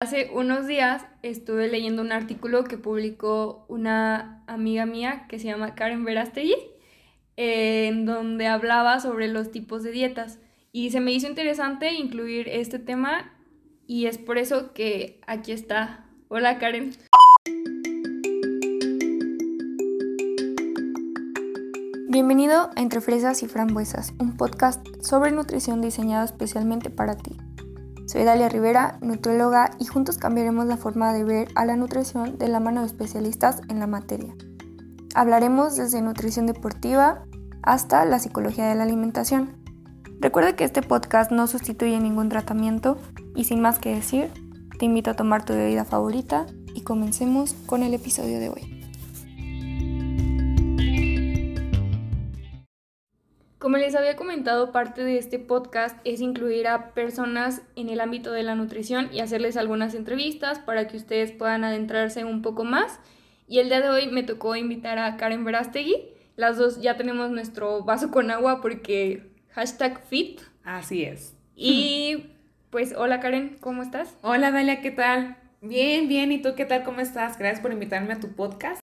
Hace unos días estuve leyendo un artículo que publicó una amiga mía que se llama Karen Verastegui, en donde hablaba sobre los tipos de dietas. Y se me hizo interesante incluir este tema y es por eso que aquí está. Hola Karen. Bienvenido a Entre Fresas y Frambuesas, un podcast sobre nutrición diseñado especialmente para ti. Soy Dalia Rivera, nutrióloga, y juntos cambiaremos la forma de ver a la nutrición de la mano de especialistas en la materia. Hablaremos desde nutrición deportiva hasta la psicología de la alimentación. Recuerda que este podcast no sustituye ningún tratamiento y sin más que decir, te invito a tomar tu bebida favorita y comencemos con el episodio de hoy. Como les había comentado, parte de este podcast es incluir a personas en el ámbito de la nutrición y hacerles algunas entrevistas para que ustedes puedan adentrarse un poco más. Y el día de hoy me tocó invitar a Karen Verastegui. Las dos ya tenemos nuestro vaso con agua porque hashtag fit. Así es. Y pues hola Karen, ¿cómo estás? Hola Dalia, ¿qué tal? Bien, bien. ¿Y tú qué tal? ¿Cómo estás? Gracias por invitarme a tu podcast.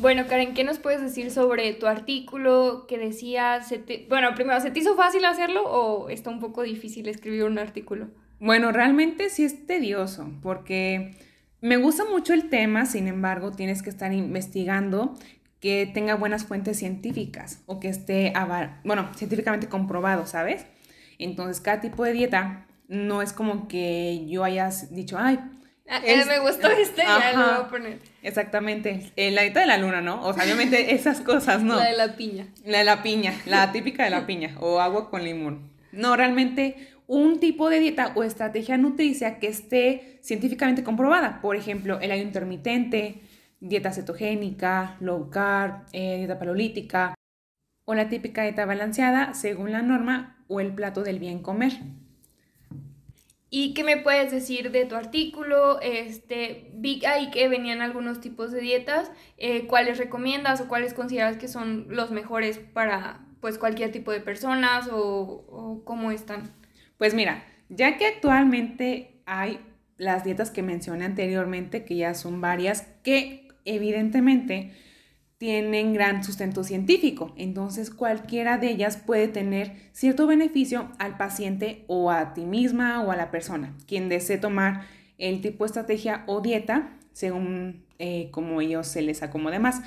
Bueno, Karen, ¿qué nos puedes decir sobre tu artículo que decía, bueno, primero, ¿se te hizo fácil hacerlo o está un poco difícil escribir un artículo? Bueno, realmente sí es tedioso porque me gusta mucho el tema, sin embargo, tienes que estar investigando que tenga buenas fuentes científicas o que esté, bueno, científicamente comprobado, ¿sabes? Entonces, cada tipo de dieta no es como que yo hayas dicho, ay, Ah, me gustó este, ya lo voy a poner. Exactamente. Eh, la dieta de la luna, ¿no? O sea, obviamente esas cosas, ¿no? La de la piña. La de la piña, la típica de la piña, o agua con limón. No, realmente un tipo de dieta o estrategia nutricia que esté científicamente comprobada. Por ejemplo, el ayuno intermitente, dieta cetogénica, low carb, eh, dieta palolítica, o la típica dieta balanceada según la norma o el plato del bien comer. ¿Y qué me puedes decir de tu artículo? Este, vi ahí que venían algunos tipos de dietas. Eh, ¿Cuáles recomiendas o cuáles consideras que son los mejores para pues cualquier tipo de personas o, o cómo están? Pues mira, ya que actualmente hay las dietas que mencioné anteriormente, que ya son varias, que evidentemente tienen gran sustento científico, entonces cualquiera de ellas puede tener cierto beneficio al paciente o a ti misma o a la persona, quien desee tomar el tipo de estrategia o dieta según eh, como ellos se les acomode más.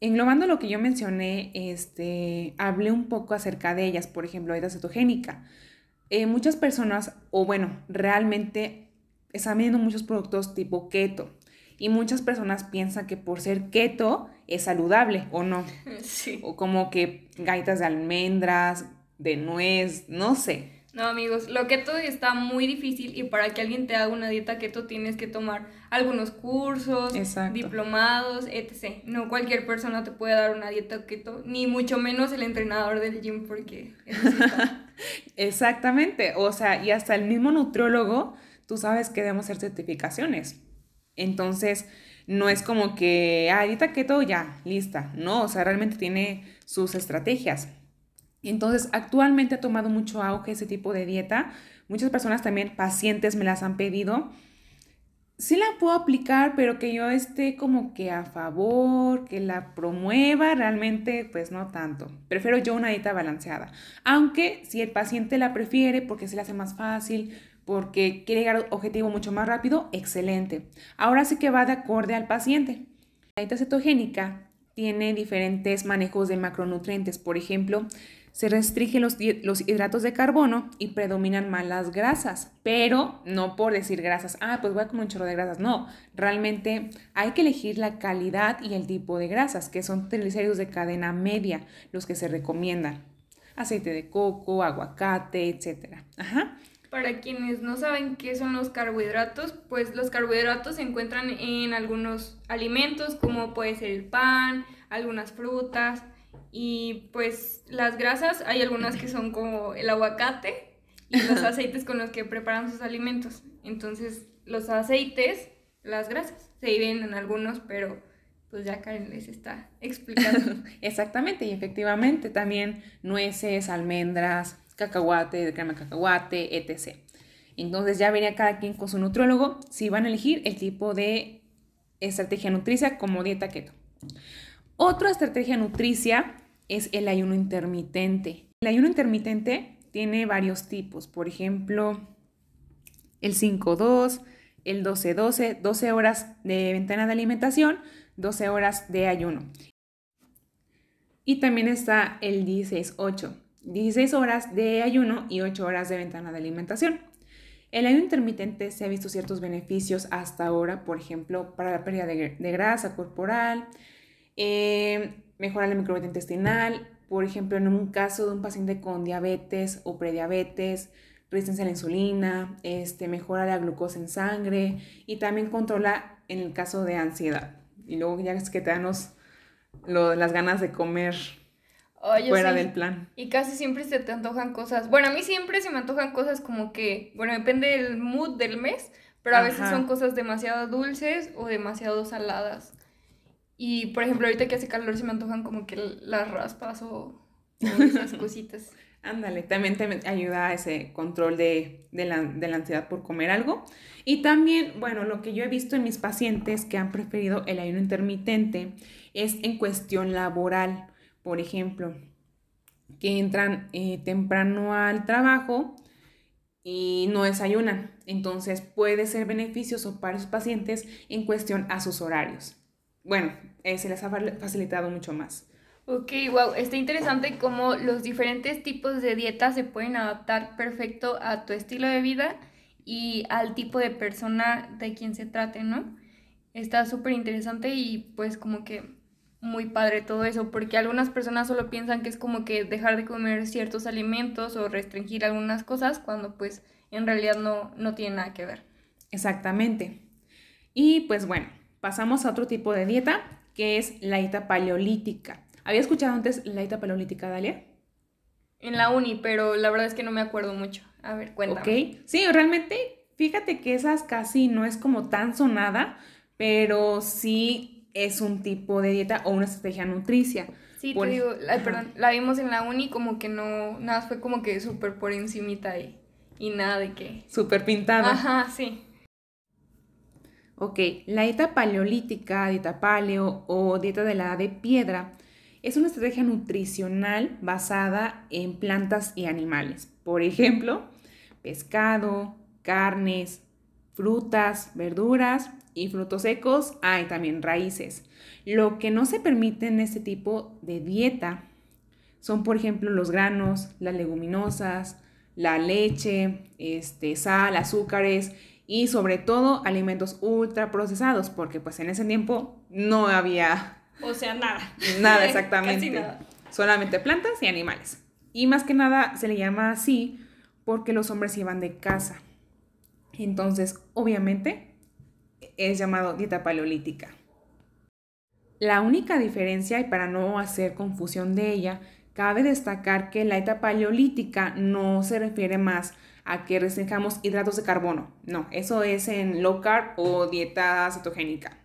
Englobando lo que yo mencioné, este, hablé un poco acerca de ellas, por ejemplo, dieta cetogénica. Eh, muchas personas, o bueno, realmente están viendo muchos productos tipo keto, y muchas personas piensan que por ser keto es saludable o no. Sí. O como que gaitas de almendras, de nuez, no sé. No, amigos, lo keto está muy difícil y para que alguien te haga una dieta keto tienes que tomar algunos cursos, diplomados, etc. No cualquier persona te puede dar una dieta keto, ni mucho menos el entrenador del gym porque Exactamente, o sea, y hasta el mismo nutriólogo, tú sabes que debemos hacer certificaciones. Entonces, no es como que, ah, ahorita keto ya, lista. No, o sea, realmente tiene sus estrategias. Entonces, actualmente ha tomado mucho auge ese tipo de dieta. Muchas personas también, pacientes, me las han pedido. Sí la puedo aplicar, pero que yo esté como que a favor, que la promueva, realmente pues no tanto. Prefiero yo una dieta balanceada. Aunque si el paciente la prefiere porque se le hace más fácil, porque quiere llegar al objetivo mucho más rápido, excelente. Ahora sí que va de acorde al paciente. La dieta cetogénica tiene diferentes manejos de macronutrientes. Por ejemplo, se restringen los, hidratos de carbono y predominan más las grasas, pero no por decir grasas, ah, pues voy a comer un chorro de grasas, no, realmente hay que elegir la calidad y el tipo de grasas, que son triglicéridos de cadena media, los que se recomiendan, aceite de coco, aguacate, etc. Ajá. Para quienes no saben qué son los carbohidratos, pues los carbohidratos se encuentran en algunos alimentos como puede ser el pan, algunas frutas y pues las grasas, hay algunas que son como el aguacate y los aceites con los que preparan sus alimentos. Entonces los aceites, las grasas, se dividen en algunos, pero pues ya Karen les está explicando. Exactamente, y efectivamente también nueces, almendras, cacahuate, de crema cacahuate, etc. Entonces ya vería cada quien con su nutriólogo si van a elegir el tipo de estrategia nutricia como dieta keto. Otra estrategia nutricia es el ayuno intermitente. El ayuno intermitente tiene varios tipos, por ejemplo, el 5-2, el 12-12, 12 horas de ventana de alimentación, 12 horas de ayuno. Y también está el 16-8, 16 horas de ayuno y 8 horas de ventana de alimentación. El ayuno intermitente se ha visto ciertos beneficios hasta ahora, por ejemplo, para la pérdida de, grasa corporal, eh, mejorar la microbiota intestinal, por ejemplo, en un caso de un paciente con diabetes o prediabetes, resistencia a la insulina, este, mejora la glucosa en sangre y también controla en el caso de ansiedad. Y luego ya es que te dan las ganas de comer fuera del plan. Y casi siempre se te antojan cosas. Bueno, a mí siempre se me antojan cosas como que, bueno, depende del mood del mes, pero a veces son cosas demasiado dulces o demasiado saladas. Y por ejemplo, ahorita que hace calor se me antojan como que las raspas o, esas cositas. Ándale, también te ayuda a ese control de, la, de, la, ansiedad por comer algo. Y también, bueno, lo que yo he visto en mis pacientes que han preferido el ayuno intermitente es en cuestión laboral. Por ejemplo, que entran eh, temprano al trabajo y no desayunan. Entonces puede ser beneficioso para los pacientes en cuestión a sus horarios. Bueno, eh, se les ha facilitado mucho más. Ok, wow, está interesante cómo los diferentes tipos de dietas se pueden adaptar perfecto a tu estilo de vida y al tipo de persona de quien se trate, ¿no? Está súper interesante y pues como que muy padre todo eso, porque algunas personas solo piensan que es como que dejar de comer ciertos alimentos o restringir algunas cosas cuando pues en realidad no, no tiene nada que ver. Exactamente. Y pues bueno, pasamos a otro tipo de dieta que es la dieta paleolítica. ¿Había escuchado antes la dieta paleolítica, Dalia? En la uni, pero la verdad es que no me acuerdo mucho. A ver, cuéntame. Ok, sí, realmente, fíjate que esas casi no es como tan sonada, pero sí es un tipo de dieta o una estrategia nutricia. Sí, te digo, perdón, la vimos en la uni como que no, nada, fue como que súper por encimita y, y nada de que... Súper pintada. Ajá, sí. Ok, la dieta paleolítica, dieta paleo o dieta de la edad de piedra es una estrategia nutricional basada en plantas y animales. Por ejemplo, pescado, carnes, frutas, verduras y frutos secos. Hay también raíces. Lo que no se permite en este tipo de dieta son, por ejemplo, los granos, las leguminosas, la leche, este, sal, azúcares y sobre todo alimentos ultraprocesados, porque pues en ese tiempo no había o sea, nada. Nada, exactamente. nada. Solamente plantas y animales. Y más que nada se le llama así porque los hombres iban de casa. Entonces, obviamente, es llamado dieta paleolítica. La única diferencia, y para no hacer confusión de ella, cabe destacar que la dieta paleolítica no se refiere más a que restringamos hidratos de carbono. No, eso es en low carb o dieta cetogénica.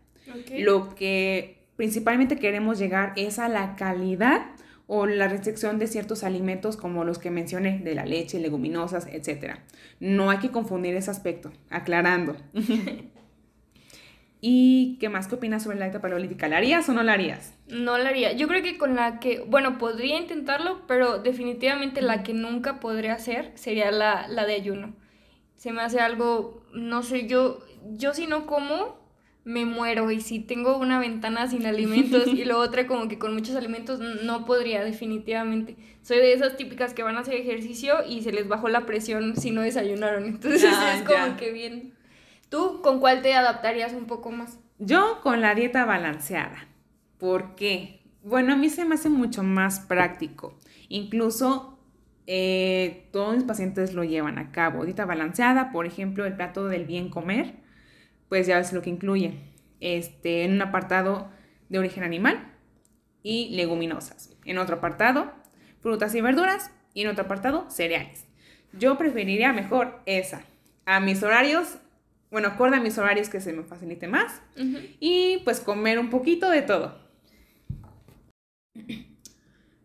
Lo que principalmente queremos llegar es a la calidad o la restricción de ciertos alimentos como los que mencioné, de la leche, leguminosas, etc. No hay que confundir ese aspecto, aclarando. ¿Y qué más? ¿Qué opinas sobre la dieta paleolítica? ¿La harías o no la harías? No la haría. Yo creo que con la que, bueno, podría intentarlo, pero definitivamente la que nunca podría hacer sería la, la de ayuno. Se me hace algo, no sé, yo, yo si no como, me muero y si tengo una ventana sin alimentos y la otra como que con muchos alimentos no podría definitivamente. Soy de esas típicas que van a hacer ejercicio y se les bajó la presión si no desayunaron. Entonces ah, es como que bien. ¿Tú con cuál te adaptarías un poco más? Yo con la dieta balanceada. ¿Por qué? Bueno, a mí se me hace mucho más práctico. Incluso eh, todos mis pacientes lo llevan a cabo. Dieta balanceada, por ejemplo, el plato del bien comer pues ya ves lo que incluye. Este, en un apartado de origen animal y leguminosas. En otro apartado, frutas y verduras. Y en otro apartado, cereales. Yo preferiría mejor esa. A mis horarios, bueno, acorde a mis horarios que se me facilite más. Y pues comer un poquito de todo.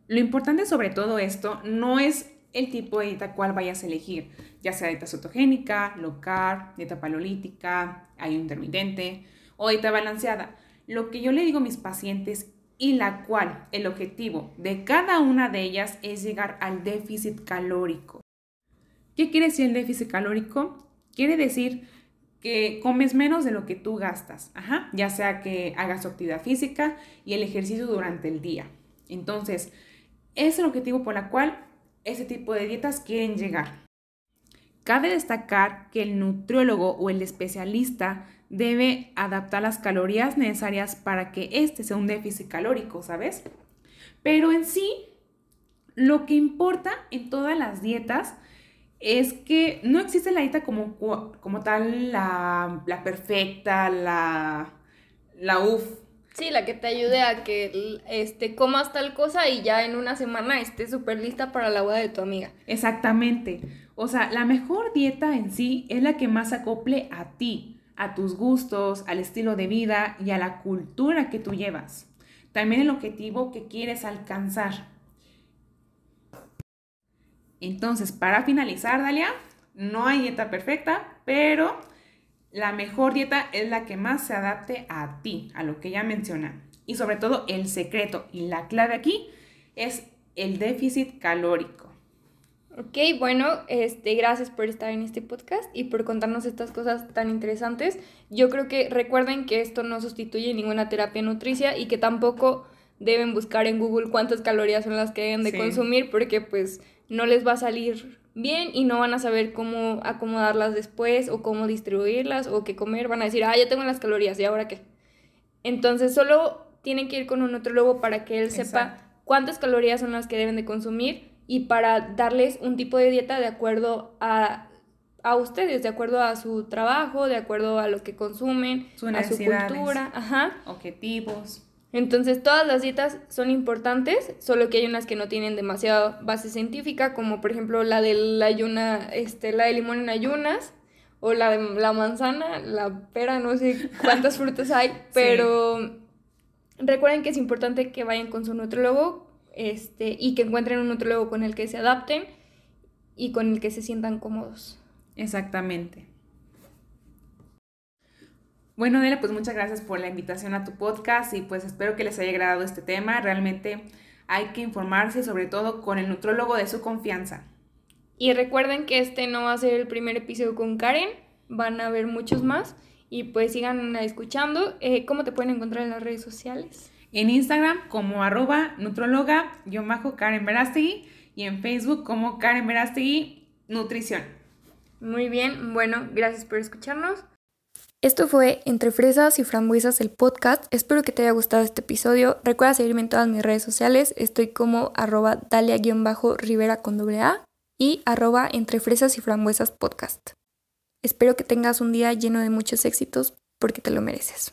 Lo importante sobre todo esto no es el tipo de dieta cual vayas a elegir, ya sea dieta cetogénica, low carb, dieta paleolítica, ayuno intermitente o dieta balanceada. Lo que yo le digo a mis pacientes y la cual el objetivo de cada una de ellas es llegar al déficit calórico. ¿Qué quiere decir el déficit calórico? Quiere decir que comes menos de lo que tú gastas, Ajá, ya sea que hagas actividad física y el ejercicio durante el día. Entonces, es el objetivo por el cual ese tipo de dietas quieren llegar. Cabe destacar que el nutriólogo o el especialista debe adaptar las calorías necesarias para que este sea un déficit calórico, ¿sabes? Pero en sí, lo que importa en todas las dietas es que no existe la dieta como, como tal, la, perfecta, la, la UF. Sí, la que te ayude a que este, comas tal cosa y ya en una semana estés súper lista para la boda de tu amiga. Exactamente. O sea, la mejor dieta en sí es la que más acople a ti, a tus gustos, al estilo de vida y a la cultura que tú llevas. También el objetivo que quieres alcanzar. Entonces, para finalizar, Dalia, no hay dieta perfecta, pero la mejor dieta es la que más se adapte a ti, a lo que ya menciona. Y sobre todo, el secreto y la clave aquí es el déficit calórico. Ok, bueno, este, gracias por estar en este podcast y por contarnos estas cosas tan interesantes. Yo creo que recuerden que esto no sustituye ninguna terapia nutricia y que tampoco deben buscar en Google cuántas calorías son las que deben de consumir porque pues no les va a salir bien y no van a saber cómo acomodarlas después o cómo distribuirlas o qué comer. Van a decir, ah, ya tengo las calorías, ¿y ahora qué? Entonces solo tienen que ir con un nutrólogo para que él sepa cuántas calorías son las que deben de consumir y para darles un tipo de dieta de acuerdo a, a ustedes, de acuerdo a su trabajo, de acuerdo a lo que consumen, a su cultura, ajá. objetivos. Entonces todas las dietas son importantes, solo que hay unas que no tienen demasiada base científica, como por ejemplo la del ayuna, este, la de limón en ayunas, o la de la manzana, la pera, no sé cuántas frutas hay, pero recuerden que es importante que vayan con su nutrólogo este, y que encuentren un nutrólogo con el que se adapten y con el que se sientan cómodos. Exactamente. Bueno, Adela, pues muchas gracias por la invitación a tu podcast y pues espero que les haya agradado este tema. Realmente hay que informarse sobre todo con el nutrólogo de su confianza. Y recuerden que este no va a ser el primer episodio con Karen, van a haber muchos más y pues sigan escuchando. Eh, ¿Cómo te pueden encontrar en las redes sociales? En Instagram como arroba nutróloga-karen Verástegui y en Facebook como Karen Verástegui Nutrición. Muy bien, bueno, gracias por escucharnos. Esto fue Entre Fresas y Frambuesas el podcast. Espero que te haya gustado este episodio. Recuerda seguirme en todas mis redes sociales. Estoy como arroba dalia-rivera con doble A y arroba Entre Fresas y Frambuesas podcast. Espero que tengas un día lleno de muchos éxitos porque te lo mereces.